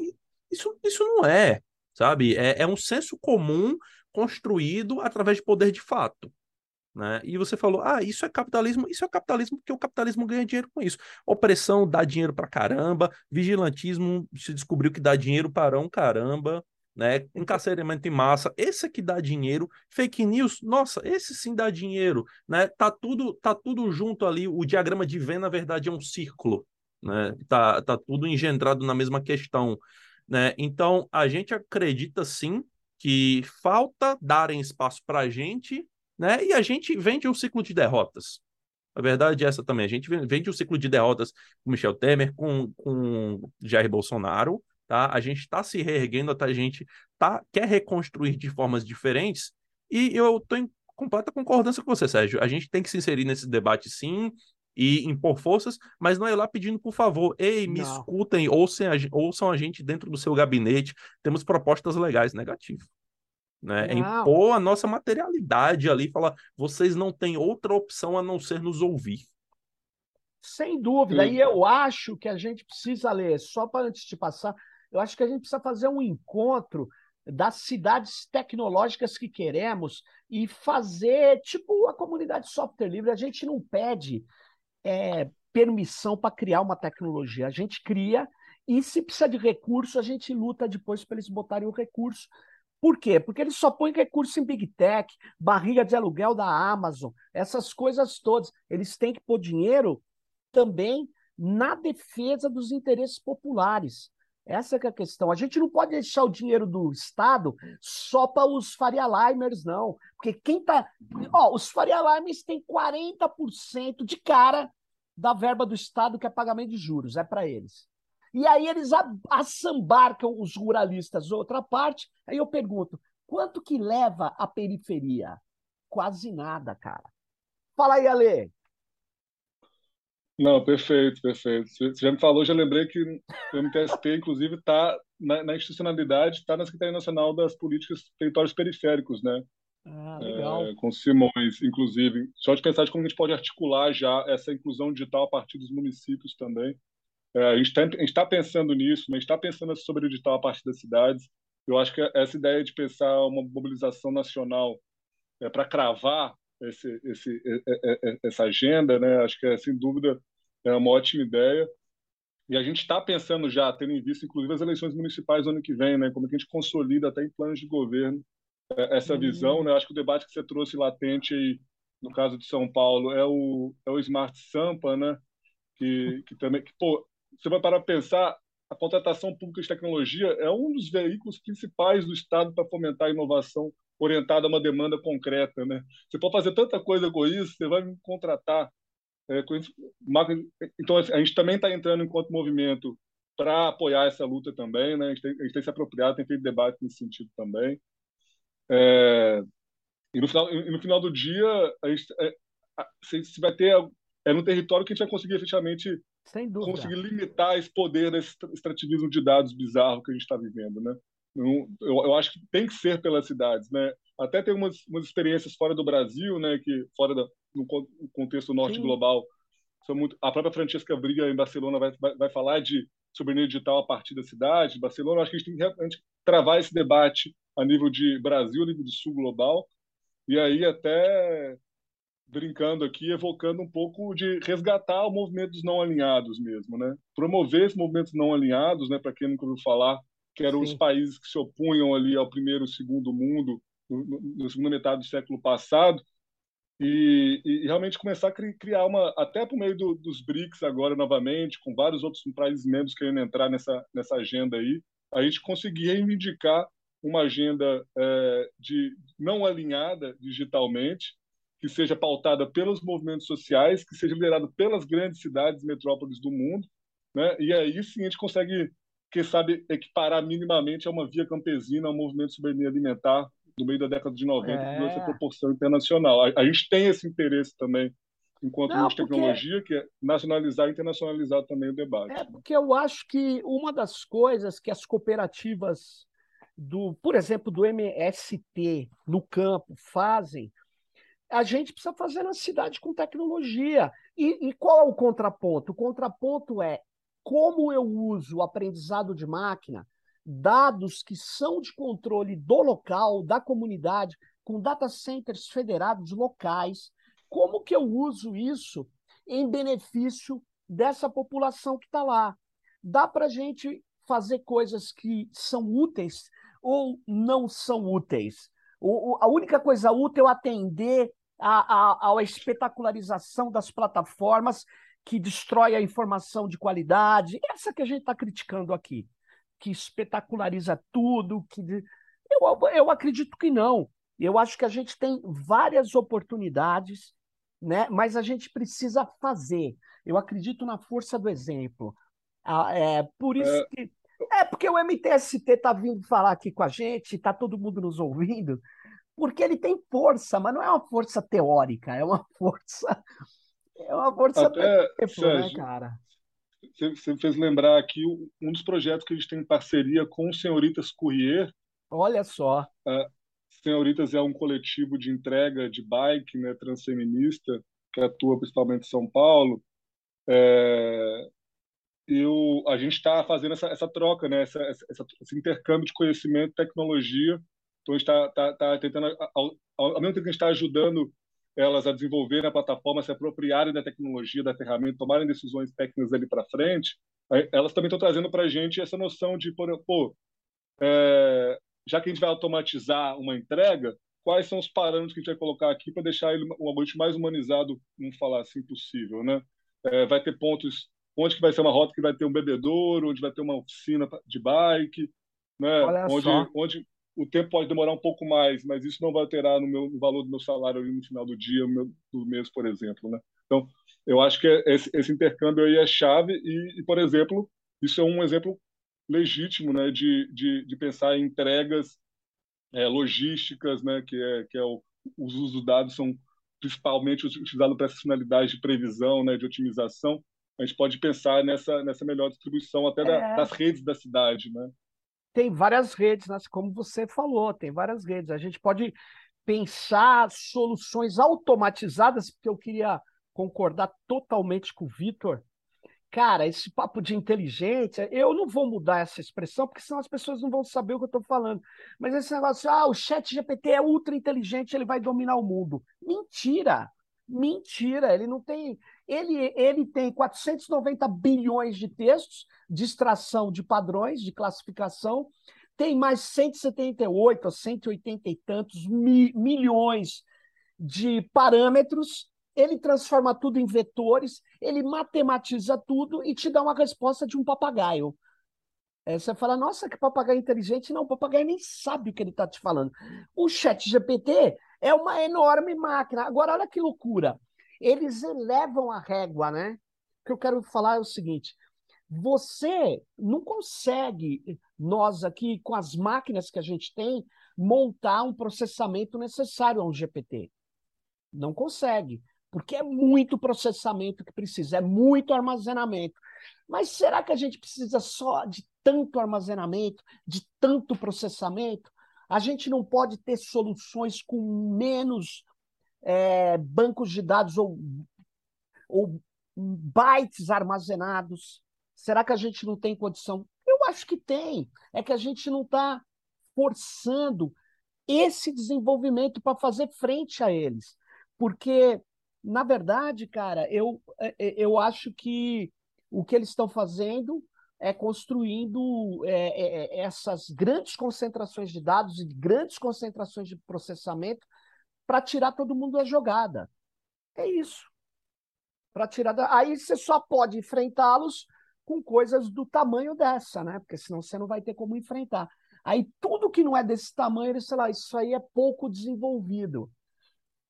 Isso, isso não é, sabe? É, é um senso comum construído através de poder de fato. Né? E você falou, ah, isso é capitalismo, isso é capitalismo porque o capitalismo ganha dinheiro com isso. Opressão dá dinheiro para caramba, vigilantismo se descobriu que dá dinheiro para um caramba, né? Encarceramento em massa, esse aqui dá dinheiro, fake news, nossa, esse sim dá dinheiro, né? Tá tudo, tá tudo junto ali, o diagrama de Venn, na verdade, é um círculo, né? Tá, tá tudo engendrado na mesma questão, né? Então, a gente acredita sim que falta darem espaço para a gente né? E a gente vende um ciclo de derrotas. A verdade é essa também. A gente vende um ciclo de derrotas com Michel Temer, com, com Jair Bolsonaro, tá? A gente está se reerguendo, a gente tá, quer reconstruir de formas diferentes, e eu estou em completa concordância com você, Sérgio. A gente tem que se inserir nesse debate, sim, e impor forças, mas não é lá pedindo por favor, ei, me não. escutem, ouçam a, ouçam a gente dentro do seu gabinete, temos propostas legais, negativo né? É impor a nossa materialidade ali, falar, vocês não têm outra opção a não ser nos ouvir. Sem dúvida. E eu acho que a gente precisa ler, só para antes de passar, eu acho que a gente precisa fazer um encontro das cidades tecnológicas que queremos e fazer tipo a comunidade software livre. A gente não pede é, permissão para criar uma tecnologia, a gente cria e se precisa de recurso, a gente luta depois para eles botarem o recurso por quê? Porque eles só põem recurso em Big Tech, barriga de aluguel da Amazon, essas coisas todas. Eles têm que pôr dinheiro também na defesa dos interesses populares. Essa é a questão. A gente não pode deixar o dinheiro do Estado só para os Faria Limers, não. Porque quem tá. Ó, os Faria Limers têm 40% de cara da verba do Estado que é pagamento de juros. É para eles. E aí eles assambarcam os ruralistas outra parte. Aí eu pergunto, quanto que leva a periferia? Quase nada, cara. Fala aí, Ale. Não, perfeito, perfeito. Você já me falou, já lembrei que o MTST, inclusive, está na, na, institucionalidade, está na Secretaria Nacional das Políticas Territórios Periféricos, né? Ah, legal. É, com Simões, inclusive. Só de pensar de como a gente pode articular já essa inclusão digital a partir dos municípios também. É, a gente está pensando nisso, mas está pensando sobre o digital a partir das cidades. Eu acho que essa ideia de pensar uma mobilização nacional é, para cravar esse, esse, essa agenda, né? acho que é, sem dúvida é uma ótima ideia. E a gente está pensando já, tendo em vista, inclusive, as eleições municipais do ano que vem, né? como é que a gente consolida até em planos de governo é, essa uhum. visão. Né? Acho que o debate que você trouxe latente aí, no caso de São Paulo, é o, é o Smart Sampa, né? que, que também que, pô, você vai parar para pensar, a contratação pública de tecnologia é um dos veículos principais do Estado para fomentar a inovação orientada a uma demanda concreta. Né? Você pode fazer tanta coisa com isso, você vai me contratar. É, com isso. Então, a gente também está entrando enquanto movimento para apoiar essa luta também. Né? A, gente tem, a gente tem se apropriado, tem feito debate nesse sentido também. É, e, no final, e no final do dia, a gente, é, se vai ter é no território que a gente vai conseguir efetivamente conseguir limitar esse poder desse extrativismo de dados bizarro que a gente está vivendo, né? Eu, eu, acho que tem que ser pelas cidades, né? até tem umas, umas experiências fora do Brasil, né, que fora da, no contexto norte Sim. global, são muito, a própria Francesca Briga em Barcelona vai, vai, vai falar de soberania digital a partir da cidade, Barcelona, acho que a gente tem que realmente travar esse debate a nível de Brasil, a nível de sul global, e aí até brincando aqui, evocando um pouco de resgatar o movimento dos não alinhados mesmo, né? Promover esses movimentos não alinhados, né? Para quem nunca ouviu falar, que eram Sim. os países que se opunham ali ao primeiro e segundo mundo na segunda metade do século passado, e, e, realmente começar a criar uma, até por meio do, dos BRICS agora novamente, com vários outros países membros querendo entrar nessa, nessa agenda aí, a gente conseguir reivindicar uma agenda é, de não alinhada digitalmente, que seja pautada pelos movimentos sociais, que seja liderado pelas grandes cidades, metrópoles do mundo, né? E aí sim a gente consegue, quem sabe, equiparar minimamente a uma via campesina, ao movimento de soberania alimentar do meio da década de 90, é. essa proporção internacional. A, a, gente tem esse interesse também, enquanto Não, de tecnologia, porque... que é nacionalizar e internacionalizar também o debate. É, porque eu acho que uma das coisas que as cooperativas do, por exemplo, do MST no campo fazem a gente precisa fazer na cidade com tecnologia. E, e qual é o contraponto? O contraponto é como eu uso o aprendizado de máquina, dados que são de controle do local, da comunidade, com data centers federados locais, como que eu uso isso em benefício dessa população que está lá? Dá para a gente fazer coisas que são úteis ou não são úteis? O, a única coisa útil é atender à, à, à espetacularização das plataformas que destrói a informação de qualidade. Essa que a gente está criticando aqui, que espetaculariza tudo. que eu, eu acredito que não. Eu acho que a gente tem várias oportunidades, né? mas a gente precisa fazer. Eu acredito na força do exemplo. Ah, é, por isso é... que é porque o MTST está vindo falar aqui com a gente, está todo mundo nos ouvindo, porque ele tem força, mas não é uma força teórica, é uma força. É uma força Até, tempo, né, Sérgio, né, cara? Você fez lembrar aqui um dos projetos que a gente tem em parceria com o Senhoritas Courier. Olha só. Uh, Senhoritas é um coletivo de entrega de bike né, transfeminista que atua principalmente em São Paulo. É, eu, a gente está fazendo essa, essa troca, né? Essa, essa, esse intercâmbio de conhecimento tecnologia. Então, a gente está tá, tá tentando, ao, ao, mesmo tempo que a gente está ajudando elas a desenvolverem a plataforma, se apropriarem da tecnologia, da ferramenta, tomarem decisões técnicas ali para frente, elas também estão trazendo para a gente essa noção de, pô, é, já que a gente vai automatizar uma entrega, quais são os parâmetros que a gente vai colocar aqui para deixar ele um algoritmo mais humanizado, vamos falar assim, possível, né? É, vai ter pontos onde que vai ser uma rota que vai ter um bebedouro, onde vai ter uma oficina de bike, né? onde, onde o tempo pode demorar um pouco mais, mas isso não vai alterar no, meu, no valor do meu salário no final do dia, meu, do mês, por exemplo. Né? Então, eu acho que esse, esse intercâmbio aí é chave e, e, por exemplo, isso é um exemplo legítimo né, de, de, de pensar em entregas é, logísticas, né, que é, que é o, os usos dos dados são principalmente utilizados para essas finalidades de previsão, né, de otimização, a gente pode pensar nessa, nessa melhor distribuição até da, é. das redes da cidade, né? Tem várias redes, né? como você falou, tem várias redes. A gente pode pensar soluções automatizadas, porque eu queria concordar totalmente com o Vitor. Cara, esse papo de inteligência, eu não vou mudar essa expressão, porque senão as pessoas não vão saber o que eu estou falando. Mas esse negócio, ah, o chat GPT é ultra inteligente, ele vai dominar o mundo. Mentira! Mentira, ele não tem. Ele, ele tem 490 bilhões de textos de extração de padrões, de classificação, tem mais 178 ou 180 e tantos mi, milhões de parâmetros, ele transforma tudo em vetores, ele matematiza tudo e te dá uma resposta de um papagaio. Aí você fala, nossa, que papagaio inteligente. Não, o papagaio nem sabe o que ele está te falando. O chat GPT é uma enorme máquina. Agora, olha que loucura. Eles elevam a régua, né? O que eu quero falar é o seguinte: você não consegue, nós aqui, com as máquinas que a gente tem, montar um processamento necessário a um GPT. Não consegue, porque é muito processamento que precisa, é muito armazenamento. Mas será que a gente precisa só de tanto armazenamento, de tanto processamento? A gente não pode ter soluções com menos é, bancos de dados ou, ou bytes armazenados. Será que a gente não tem condição? Eu acho que tem. É que a gente não está forçando esse desenvolvimento para fazer frente a eles. Porque, na verdade, cara, eu, é, é, eu acho que o que eles estão fazendo é construindo é, é, essas grandes concentrações de dados e grandes concentrações de processamento para tirar todo mundo da jogada. É isso. Para tirar da... Aí você só pode enfrentá-los com coisas do tamanho dessa, né? Porque senão você não vai ter como enfrentar. Aí tudo que não é desse tamanho, ele, sei lá, isso aí é pouco desenvolvido.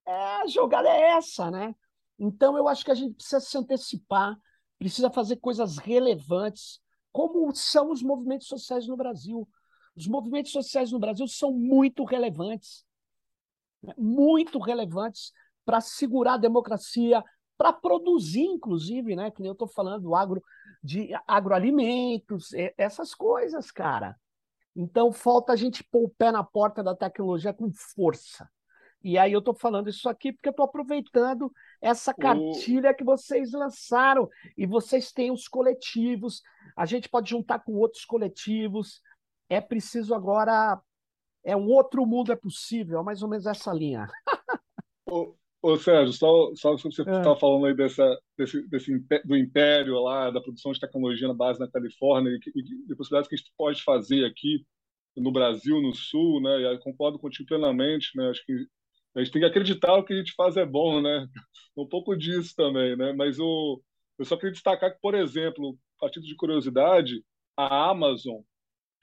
É, a jogada é essa, né? Então eu acho que a gente precisa se antecipar, precisa fazer coisas relevantes, como são os movimentos sociais no Brasil. Os movimentos sociais no Brasil são muito relevantes? Muito relevantes para segurar a democracia, para produzir, inclusive, né? Que nem eu estou falando, agro, de agroalimentos, essas coisas, cara. Então falta a gente pôr o pé na porta da tecnologia com força. E aí eu estou falando isso aqui porque eu estou aproveitando essa cartilha o... que vocês lançaram. E vocês têm os coletivos, a gente pode juntar com outros coletivos. É preciso agora. É um outro mundo é possível, é mais ou menos essa linha. Ô, Sérgio, só, só você estava é. falando aí dessa, desse, desse, do império lá, da produção de tecnologia na base na Califórnia e, e de possibilidades que a gente pode fazer aqui no Brasil, no Sul, né? E concordo contigo plenamente, né? Acho que a gente tem que acreditar que o que a gente faz é bom, né? Um pouco disso também, né? Mas o, eu só queria destacar que, por exemplo, a título de curiosidade, a Amazon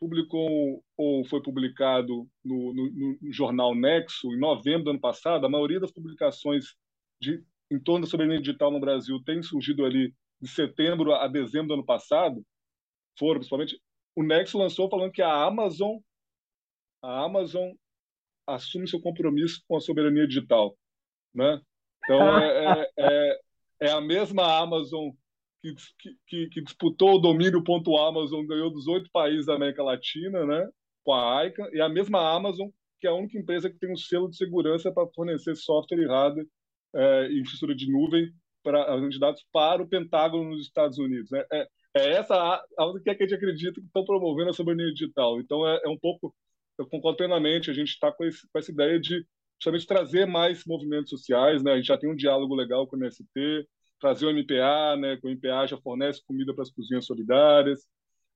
publicou ou foi publicado no, no, no, jornal Nexo em novembro do ano passado. A maioria das publicações de, em torno da soberania digital no Brasil tem surgido ali de setembro a dezembro do ano passado. Foram principalmente o Nexo lançou falando que a Amazon a Amazon assume seu compromisso com a soberania digital, né? Então é, é, é, é a mesma Amazon que, que, que disputou o domínio ponto Amazon, ganhou dos oito países da América Latina, né? Com a ICANN, e a mesma Amazon, que é a única empresa que tem um selo de segurança para fornecer software e hardware é, e infraestrutura de nuvem para os dados para o Pentágono nos Estados Unidos. Né? É, é essa a, única que a gente acredita que estão promovendo a soberania digital. Então, é, é um pouco, eu concordo plenamente, a gente está com, com, essa ideia de justamente trazer mais movimentos sociais, né? a gente já tem um diálogo legal com o MST, trazer o MPA, né, que o MPA já fornece comida para as cozinhas solidárias.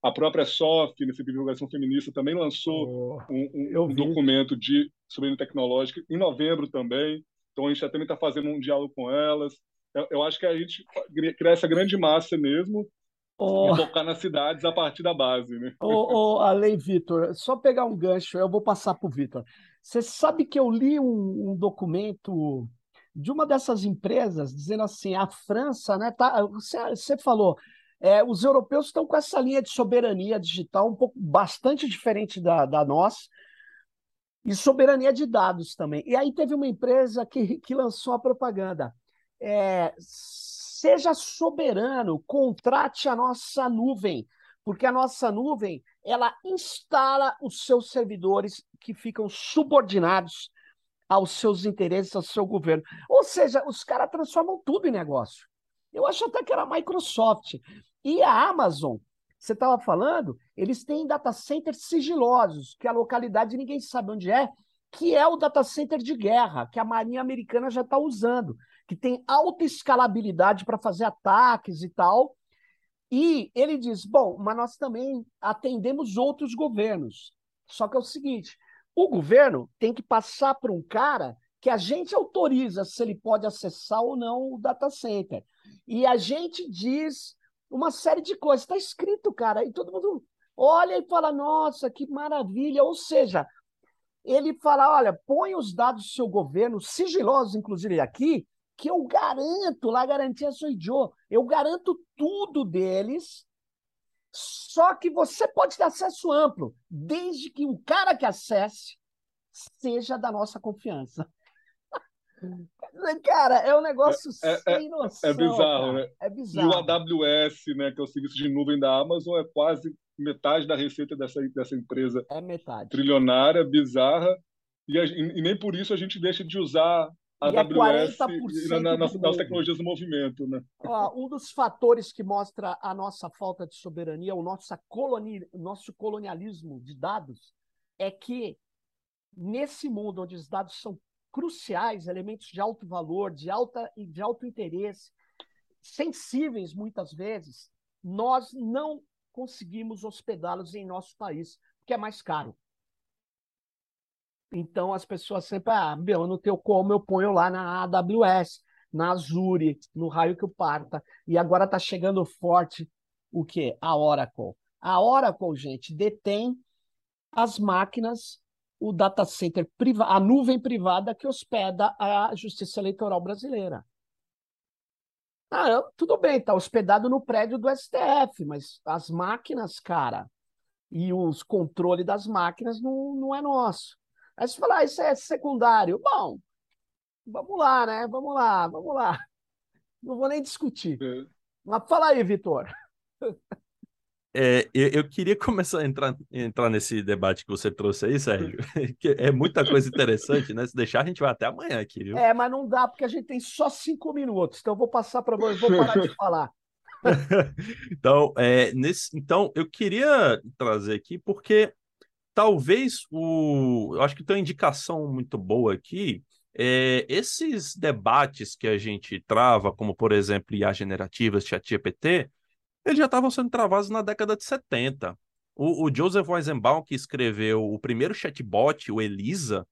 A própria SOF, nessa divulgação feminista, também lançou oh, um, um, um documento de soberania tecnológica em novembro também. Então a gente também está fazendo um diálogo com elas. Eu, eu, acho que a gente cria essa grande massa mesmo oh. e focar nas cidades a partir da base. Né? Oh, oh, além, Vitor, só pegar um gancho, eu vou passar para o Vitor. Você sabe que eu li um, um documento de uma dessas empresas dizendo assim, a França, né? Tá, você, você falou, é, os europeus estão com essa linha de soberania digital um pouco bastante diferente da, da nossa e soberania de dados também. E aí teve uma empresa que, que lançou a propaganda. É, seja soberano, contrate a nossa nuvem, porque a nossa nuvem ela instala os seus servidores que ficam subordinados aos seus interesses, ao seu governo. Ou seja, os caras transformam tudo em negócio. Eu acho até que era a Microsoft. E a Amazon, você estava falando, eles têm data centers sigilosos, que a localidade ninguém sabe onde é, que é o data center de guerra, que a Marinha Americana já está usando, que tem alta escalabilidade para fazer ataques e tal. E ele diz: bom, mas nós também atendemos outros governos. Só que é o seguinte: o governo tem que passar para um cara que a gente autoriza se ele pode acessar ou não o data center. E a gente diz uma série de coisas. Está escrito, cara, e todo mundo olha e fala: nossa, que maravilha. Ou seja, ele fala: olha, põe os dados do seu governo, sigilosos, inclusive aqui, que eu garanto, lá garantia sou idiota, eu garanto tudo deles só que você pode ter acesso amplo, desde que o cara que acesse seja da nossa confiança. Cara, é um negócio é, é, sem noção. É, bizarro, cara. né? É bizarro. E o AWS, né, que é o serviço de nuvem da Amazon, é quase metade da receita dessa, dessa empresa é metade. trilionária, bizarra, e, a, e, nem por isso a gente deixa de usar a e AWS é na, nas, nas tecnologias do movimento. Né? Ó, um dos fatores que mostra a nossa falta de soberania, o nosso, coloni, nosso colonialismo de dados, é que nesse mundo onde os dados são cruciais, elementos de alto valor, de, alta, de alto interesse, sensíveis muitas vezes, nós não conseguimos hospedá-los em nosso país, porque é mais caro. Então as pessoas sempre, ah, meu, não tenho como, eu ponho lá na AWS, na Azure, no raio que o parta. E agora está chegando forte o quê? A Oracle. A Oracle, gente, detém as máquinas, o data center, a nuvem privada que hospeda a Justiça Eleitoral Brasileira. Ah, eu, tudo bem, está hospedado no prédio do STF, mas as máquinas, cara, e os controles das máquinas não, não é nosso. Aí você fala, ah, isso é secundário. Bom, vamos lá, né? Vamos lá, vamos lá. Não vou nem discutir. É. Mas fala aí, Vitor. É, eu, eu, queria começar a entrar, entrar nesse debate que você trouxe aí, Sérgio, que é muita coisa interessante, né? Se deixar, a gente vai até amanhã aqui, viu? É, mas não dá, porque a gente tem só cinco minutos, então eu vou passar para você, vou parar de falar. então, é, nesse, então, eu queria trazer aqui, porque talvez o. Eu acho que tem uma indicação muito boa aqui. É, esses debates que a gente trava, como por exemplo IA generativas, ChatGPT, eles já estavam sendo travados na década de 70. O, o Joseph Weizenbaum, que escreveu o primeiro chatbot, o Elisa,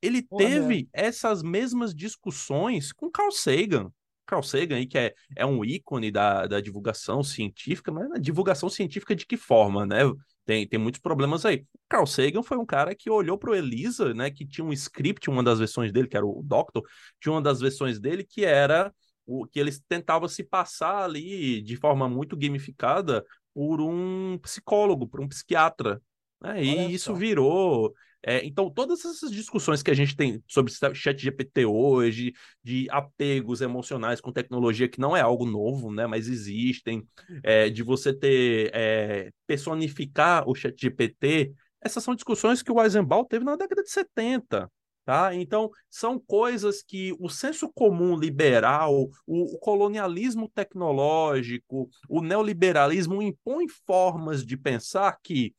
ele teve essas mesmas discussões com Carl Sagan. Carl Sagan aí, que é, é um ícone da, da divulgação científica, mas a divulgação científica de que forma, né? Tem, tem muitos problemas aí. Carl Sagan foi um cara que olhou para o Elisa, né, que tinha um script, uma das versões dele, que era o Doctor, tinha uma das versões dele que era o que eles tentavam se passar ali de forma muito gamificada por um psicólogo, por um psiquiatra. Né? E isso virou é, então, todas essas discussões que a gente tem sobre chat GPT hoje, de apegos emocionais com tecnologia, que não é algo novo, né, mas existem, é, de você ter, é, personificar o chat GPT, essas são discussões que o Eisenbaum teve na década de 70. Tá? Então, são coisas que o senso comum liberal, o, o colonialismo tecnológico, o neoliberalismo impõem formas de pensar que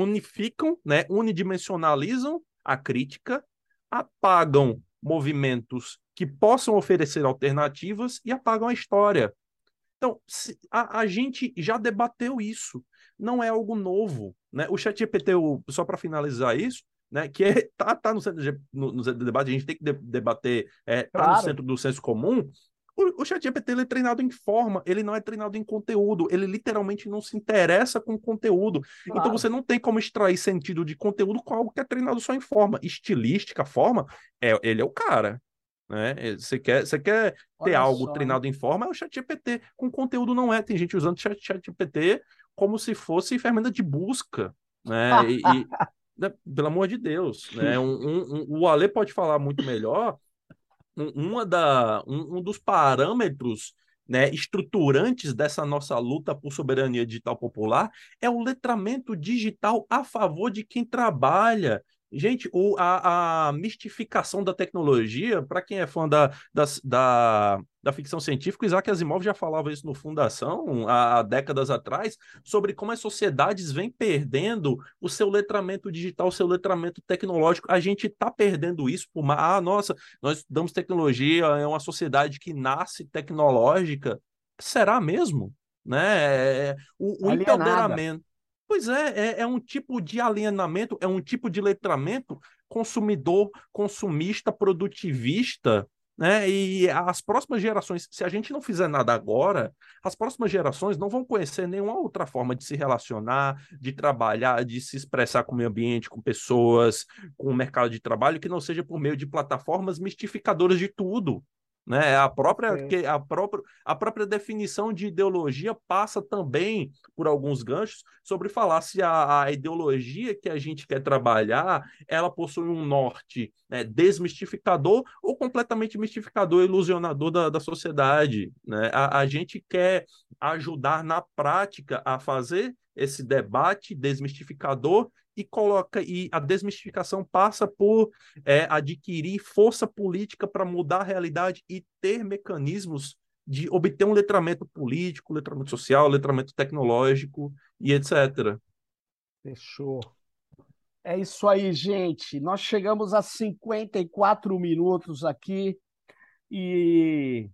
unificam, né, unidimensionalizam a crítica, apagam movimentos que possam oferecer alternativas e apagam a história. Então, a, a gente já debateu isso, não é algo novo. Né? O ChatGPT, só para finalizar isso, né, que é, tá, tá no centro, do debate, a gente tem que de, debater, é, tá claro. no centro do senso comum, o, o ChatGPT ele é treinado em forma, ele não é treinado em conteúdo, ele literalmente não se interessa com conteúdo. Então, claro. Então você não tem como extrair sentido de conteúdo com algo que é treinado só em forma. Estilística, forma, é, ele é o cara. Né? Você quer, você quer ter Olha algo só. treinado em forma, é o ChatGPT. Com conteúdo não é. Tem gente usando ChatGPT como se fosse ferramenta de busca. Né? e, e né? pelo amor de Deus. Né? Um, um, um, o Ale pode falar muito melhor uma da, um, um dos parâmetros né, estruturantes dessa nossa luta por soberania digital popular é o letramento digital a favor de quem trabalha, Gente, o, a, a, mistificação da tecnologia, para quem é fã da, da, da, da, ficção científica, Isaac Asimov já falava isso no Fundação, há, há, décadas atrás, sobre como as sociedades vêm perdendo o seu letramento digital, o seu letramento tecnológico. A gente está perdendo isso por uma. Ah, nossa, nós damos tecnologia, é uma sociedade que nasce tecnológica. Será mesmo? Né? É, o, o empoderamento Pois é, é, é, um tipo de alienamento, é um tipo de letramento consumidor, consumista, produtivista, né? E as próximas gerações, se a gente não fizer nada agora, as próximas gerações não vão conhecer nenhuma outra forma de se relacionar, de trabalhar, de se expressar com o meio ambiente, com pessoas, com o mercado de trabalho, que não seja por meio de plataformas mistificadoras de tudo. Né? A, própria, que, a, própria, a própria definição de ideologia passa também por alguns ganchos sobre falar se a, a ideologia que a gente quer trabalhar ela possui um norte né, desmistificador ou completamente mistificador, ilusionador da, da sociedade. Né? A, a gente quer ajudar na prática a fazer esse debate desmistificador e coloca e a desmistificação passa por é, adquirir força política para mudar a realidade e ter mecanismos de obter um letramento político, letramento social, letramento tecnológico e etc. Fechou. É isso aí, gente. Nós chegamos a 54 minutos aqui e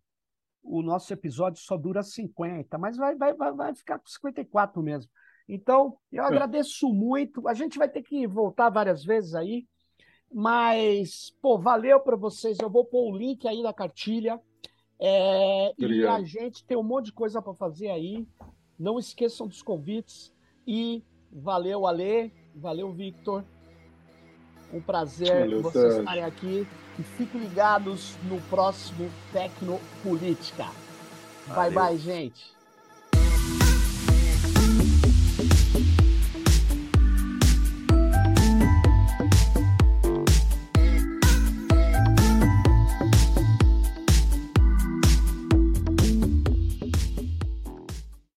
o nosso episódio só dura 50, mas vai, vai, vai, vai ficar com 54 mesmo. Então, eu agradeço muito. A gente vai ter que voltar várias vezes aí, mas, pô, valeu para vocês. Eu vou pôr o link aí na cartilha. É, e a gente tem um monte de coisa para fazer aí. Não esqueçam dos convites. E valeu, Ale. Valeu, Victor. Um prazer valeu, vocês estarem aqui. E fiquem ligados no próximo Tecnopolítica. Bye, bye, gente.